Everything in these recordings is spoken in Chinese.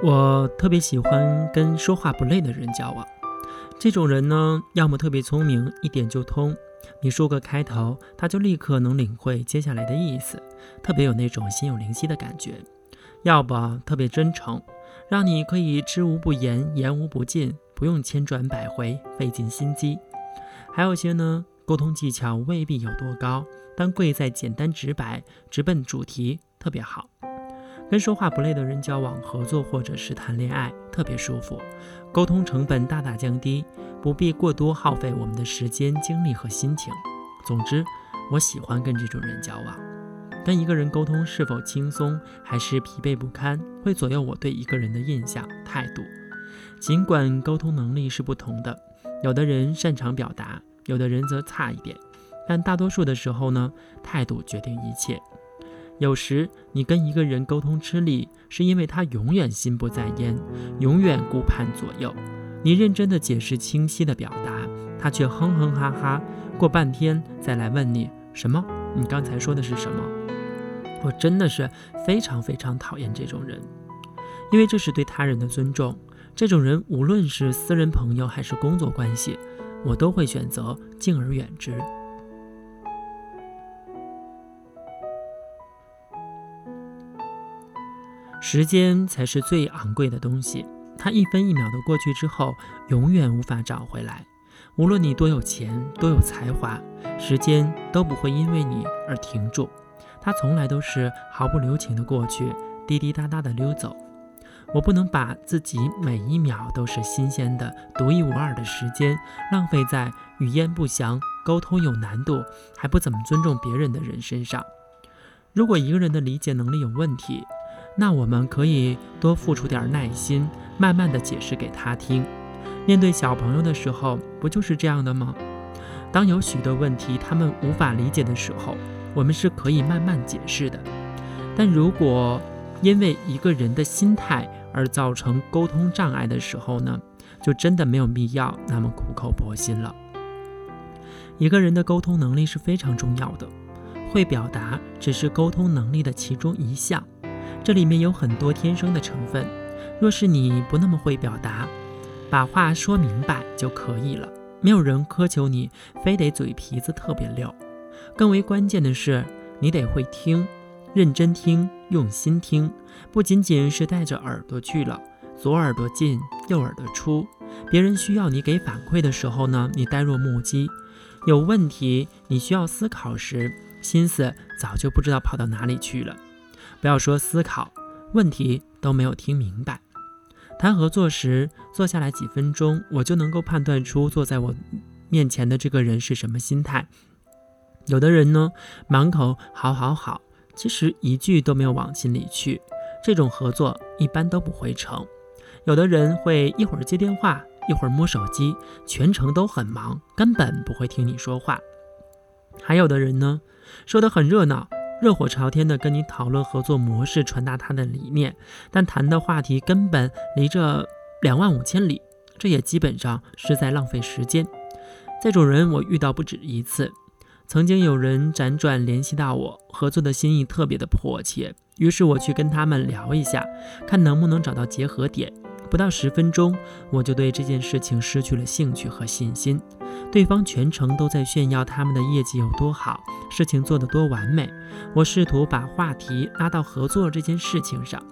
我特别喜欢跟说话不累的人交往。这种人呢，要么特别聪明，一点就通，你说个开头，他就立刻能领会接下来的意思，特别有那种心有灵犀的感觉；要不特别真诚，让你可以知无不言，言无不尽，不用千转百回，费尽心机。还有些呢，沟通技巧未必有多高，但贵在简单直白，直奔主题，特别好。跟说话不累的人交往、合作或者是谈恋爱，特别舒服，沟通成本大大降低，不必过多耗费我们的时间、精力和心情。总之，我喜欢跟这种人交往。跟一个人沟通是否轻松，还是疲惫不堪，会左右我对一个人的印象、态度。尽管沟通能力是不同的，有的人擅长表达，有的人则差一点，但大多数的时候呢，态度决定一切。有时你跟一个人沟通吃力，是因为他永远心不在焉，永远顾盼左右。你认真的解释、清晰的表达，他却哼哼哈哈，过半天再来问你什么？你刚才说的是什么？我真的是非常非常讨厌这种人，因为这是对他人的尊重。这种人无论是私人朋友还是工作关系，我都会选择敬而远之。时间才是最昂贵的东西，它一分一秒的过去之后，永远无法找回来。无论你多有钱、多有才华，时间都不会因为你而停住，它从来都是毫不留情的过去，滴滴答答的溜走。我不能把自己每一秒都是新鲜的、独一无二的时间浪费在语言不详、沟通有难度、还不怎么尊重别人的人身上。如果一个人的理解能力有问题，那我们可以多付出点耐心，慢慢的解释给他听。面对小朋友的时候，不就是这样的吗？当有许多问题他们无法理解的时候，我们是可以慢慢解释的。但如果因为一个人的心态而造成沟通障碍的时候呢，就真的没有必要那么苦口婆心了。一个人的沟通能力是非常重要的，会表达只是沟通能力的其中一项。这里面有很多天生的成分，若是你不那么会表达，把话说明白就可以了。没有人苛求你非得嘴皮子特别溜，更为关键的是你得会听，认真听，用心听，不仅仅是带着耳朵去了，左耳朵进，右耳朵出。别人需要你给反馈的时候呢，你呆若木鸡；有问题你需要思考时，心思早就不知道跑到哪里去了。不要说思考问题都没有听明白。谈合作时，坐下来几分钟，我就能够判断出坐在我面前的这个人是什么心态。有的人呢，满口好好好，其实一句都没有往心里去，这种合作一般都不会成。有的人会一会儿接电话，一会儿摸手机，全程都很忙，根本不会听你说话。还有的人呢，说的很热闹。热火朝天地跟你讨论合作模式，传达他的理念，但谈的话题根本离这两万五千里，这也基本上是在浪费时间。这种人我遇到不止一次。曾经有人辗转联系到我，合作的心意特别的迫切，于是我去跟他们聊一下，看能不能找到结合点。不到十分钟，我就对这件事情失去了兴趣和信心。对方全程都在炫耀他们的业绩有多好，事情做得多完美。我试图把话题拉到合作这件事情上，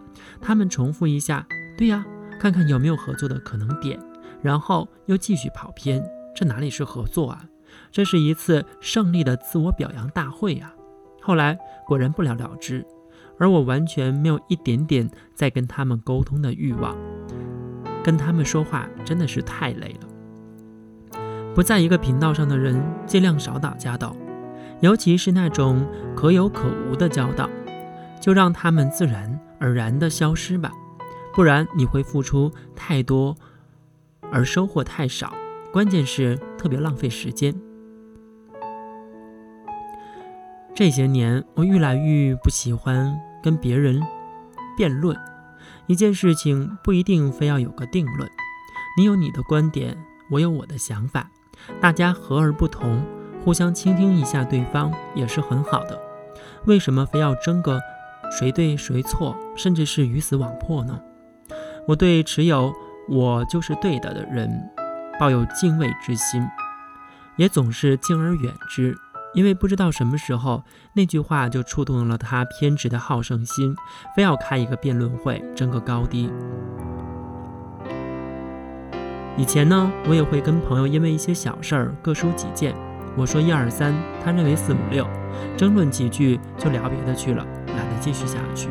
他们重复一下“对呀”，看看有没有合作的可能点，然后又继续跑偏。这哪里是合作啊？这是一次胜利的自我表扬大会呀！后来果然不了了之，而我完全没有一点点在跟他们沟通的欲望。跟他们说话真的是太累了。不在一个频道上的人，尽量少打交道，尤其是那种可有可无的交道，就让他们自然而然的消失吧。不然你会付出太多，而收获太少。关键是特别浪费时间。这些年，我越来越不喜欢跟别人辩论。一件事情不一定非要有个定论，你有你的观点，我有我的想法，大家和而不同，互相倾听一下对方也是很好的。为什么非要争个谁对谁错，甚至是鱼死网破呢？我对持有“我就是对的”的人抱有敬畏之心，也总是敬而远之，因为不知道什么时候那句话就触动了他偏执的好胜心，非要开一个辩论会争个高低。以前呢，我也会跟朋友因为一些小事儿各抒己见，我说一二三，他认为四五六，争论几句就聊别的去了，懒得继续下去。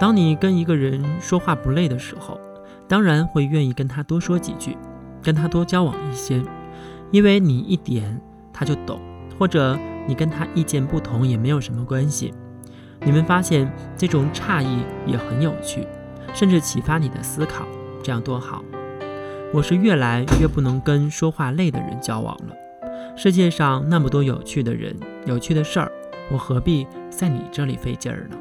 当你跟一个人说话不累的时候，当然会愿意跟他多说几句，跟他多交往一些，因为你一点他就懂，或者你跟他意见不同也没有什么关系。你们发现这种诧异也很有趣，甚至启发你的思考。这样多好！我是越来越不能跟说话累的人交往了。世界上那么多有趣的人、有趣的事儿，我何必在你这里费劲儿呢？